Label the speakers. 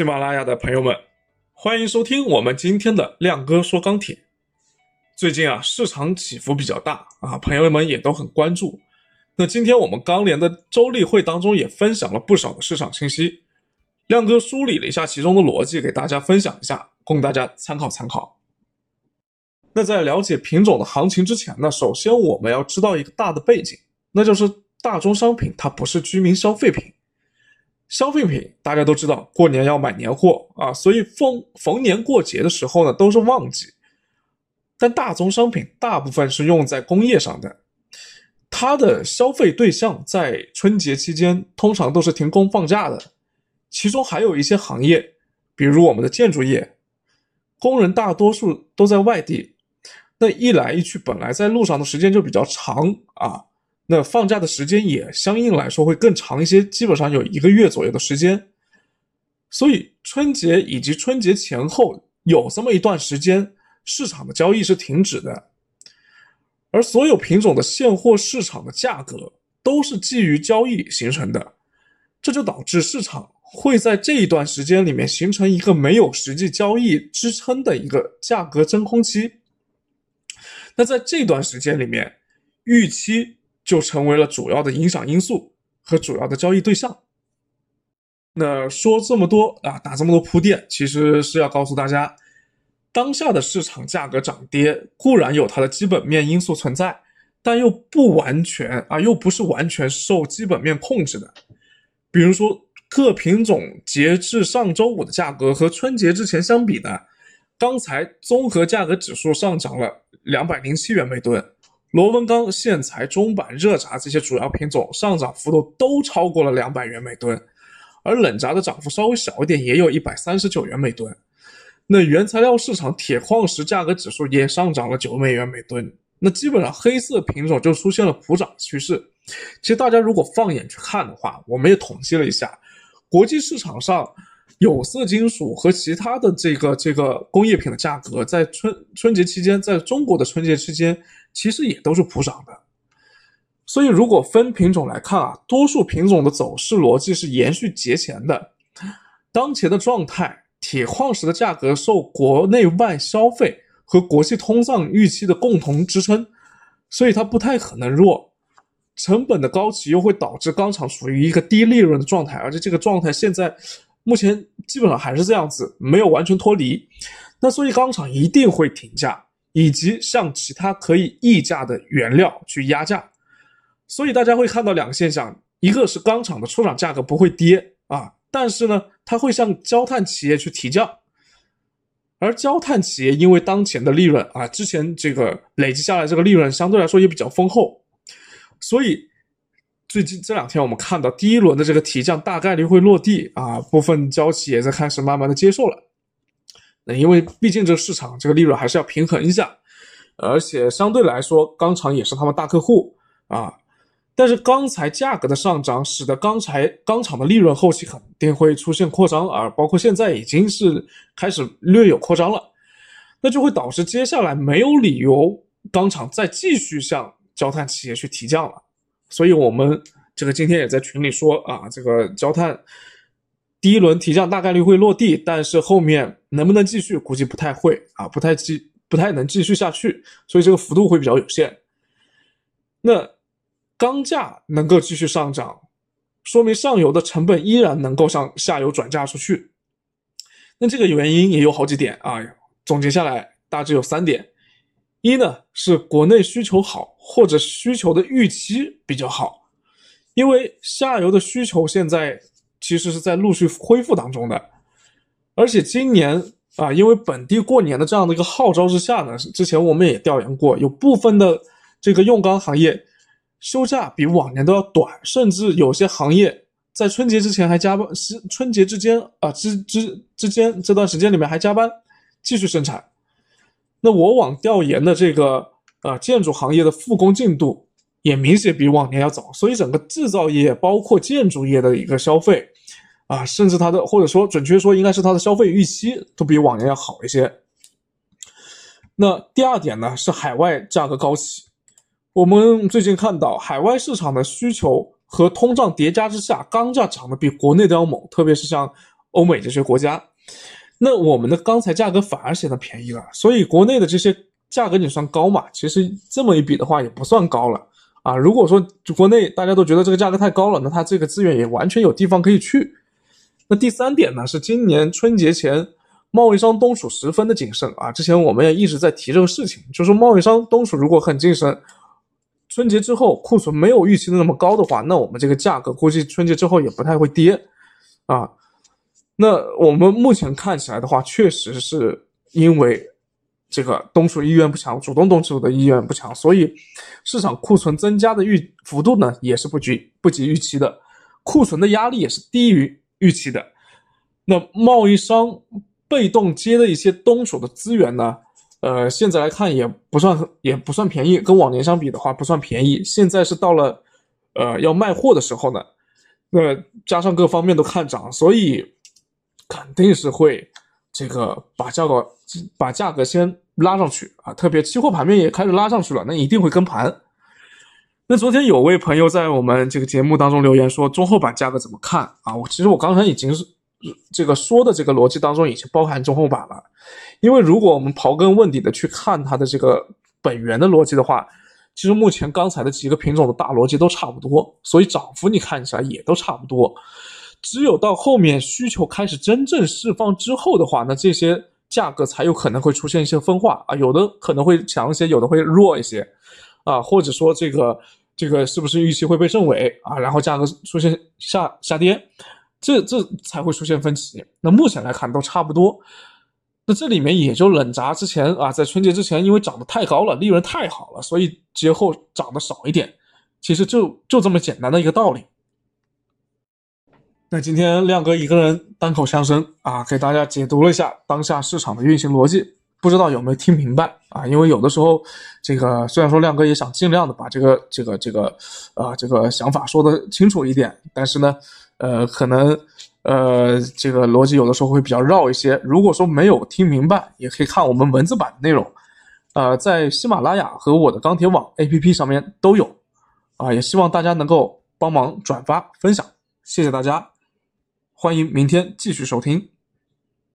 Speaker 1: 喜马拉雅的朋友们，欢迎收听我们今天的亮哥说钢铁。最近啊，市场起伏比较大啊，朋友们也都很关注。那今天我们钢联的周例会当中也分享了不少的市场信息，亮哥梳理了一下其中的逻辑，给大家分享一下，供大家参考参考。那在了解品种的行情之前呢，首先我们要知道一个大的背景，那就是大宗商品它不是居民消费品。消费品大家都知道，过年要买年货啊，所以逢逢年过节的时候呢都是旺季。但大宗商品大部分是用在工业上的，它的消费对象在春节期间通常都是停工放假的，其中还有一些行业，比如我们的建筑业，工人大多数都在外地，那一来一去本来在路上的时间就比较长啊。那放假的时间也相应来说会更长一些，基本上有一个月左右的时间。所以春节以及春节前后有这么一段时间，市场的交易是停止的，而所有品种的现货市场的价格都是基于交易形成的，这就导致市场会在这一段时间里面形成一个没有实际交易支撑的一个价格真空期。那在这段时间里面，预期。就成为了主要的影响因素和主要的交易对象。那说这么多啊，打这么多铺垫，其实是要告诉大家，当下的市场价格涨跌固然有它的基本面因素存在，但又不完全啊，又不是完全受基本面控制的。比如说，各品种截至上周五的价格和春节之前相比呢，钢材综合价格指数上涨了两百零七元每吨。螺纹钢、线材、中板、热轧这些主要品种上涨幅度都超过了两百元每吨，而冷轧的涨幅稍微小一点，也有一百三十九元每吨。那原材料市场铁矿石价格指数也上涨了九美元每吨。那基本上黑色品种就出现了普涨趋势。其实大家如果放眼去看的话，我们也统计了一下，国际市场上有色金属和其他的这个这个工业品的价格，在春春节期间，在中国的春节期间。其实也都是普涨的，所以如果分品种来看啊，多数品种的走势逻辑是延续节前的。当前的状态，铁矿石的价格受国内外消费和国际通胀预期的共同支撑，所以它不太可能弱。成本的高企又会导致钢厂处于一个低利润的状态，而且这个状态现在目前基本上还是这样子，没有完全脱离。那所以钢厂一定会停价。以及向其他可以溢价的原料去压价，所以大家会看到两个现象：一个是钢厂的出厂价格不会跌啊，但是呢，它会向焦炭企业去提降，而焦炭企业因为当前的利润啊，之前这个累积下来这个利润相对来说也比较丰厚，所以最近这两天我们看到第一轮的这个提降大概率会落地啊，部分焦企也在开始慢慢的接受了。因为毕竟这个市场这个利润还是要平衡一下，而且相对来说钢厂也是他们大客户啊。但是钢材价格的上涨，使得钢材钢厂的利润后期肯定会出现扩张，而包括现在已经是开始略有扩张了，那就会导致接下来没有理由钢厂再继续向焦炭企业去提降了。所以我们这个今天也在群里说啊，这个焦炭。第一轮提降大概率会落地，但是后面能不能继续，估计不太会啊，不太继不太能继续下去，所以这个幅度会比较有限。那钢价能够继续上涨，说明上游的成本依然能够向下游转嫁出去。那这个原因也有好几点啊，总结下来大致有三点：一呢是国内需求好，或者需求的预期比较好，因为下游的需求现在。其实是在陆续恢复当中的，而且今年啊，因为本地过年的这样的一个号召之下呢，之前我们也调研过，有部分的这个用钢行业休假比往年都要短，甚至有些行业在春节之前还加班，是春节之间啊之之之间这段时间里面还加班继续生产。那我网调研的这个呃建筑行业的复工进度。也明显比往年要早，所以整个制造业包括建筑业的一个消费，啊，甚至它的或者说准确说应该是它的消费预期都比往年要好一些。那第二点呢是海外价格高企，我们最近看到海外市场的需求和通胀叠加之下，钢价涨得比国内都要猛，特别是像欧美这些国家，那我们的钢材价格反而显得便宜了。所以国内的这些价格你算高嘛？其实这么一比的话，也不算高了啊。如果说国内大家都觉得这个价格太高了，那它这个资源也完全有地方可以去。那第三点呢，是今年春节前。贸易商东属十分的谨慎啊！之前我们也一直在提这个事情，就是贸易商东属如果很谨慎，春节之后库存没有预期的那么高的话，那我们这个价格估计春节之后也不太会跌啊。那我们目前看起来的话，确实是因为这个东属意愿不强，主动东属的意愿不强，所以市场库存增加的预幅度呢也是不及不及预期的，库存的压力也是低于预期的。那贸易商。被动接的一些东属的资源呢，呃，现在来看也不算也不算便宜，跟往年相比的话不算便宜。现在是到了，呃，要卖货的时候呢，那加上各方面都看涨，所以肯定是会这个把价格把价格先拉上去啊。特别期货盘面也开始拉上去了，那一定会跟盘。那昨天有位朋友在我们这个节目当中留言说，中后板价格怎么看啊？我其实我刚才已经是。这个说的这个逻辑当中已经包含中后板了，因为如果我们刨根问底的去看它的这个本源的逻辑的话，其实目前刚才的几个品种的大逻辑都差不多，所以涨幅你看起来也都差不多。只有到后面需求开始真正释放之后的话，那这些价格才有可能会出现一些分化啊，有的可能会强一些，有的会弱一些啊，或者说这个这个是不是预期会被证伪啊，然后价格出现下下跌。这这才会出现分歧。那目前来看都差不多。那这里面也就冷轧之前啊，在春节之前，因为涨得太高了，利润太好了，所以节后涨得少一点。其实就就这么简单的一个道理。那今天亮哥一个人单口相声啊，给大家解读了一下当下市场的运行逻辑，不知道有没有听明白啊？因为有的时候这个虽然说亮哥也想尽量的把这个这个这个呃这个想法说的清楚一点，但是呢。呃，可能，呃，这个逻辑有的时候会比较绕一些。如果说没有听明白，也可以看我们文字版的内容，呃，在喜马拉雅和我的钢铁网 APP 上面都有，啊，也希望大家能够帮忙转发分享，谢谢大家，欢迎明天继续收听。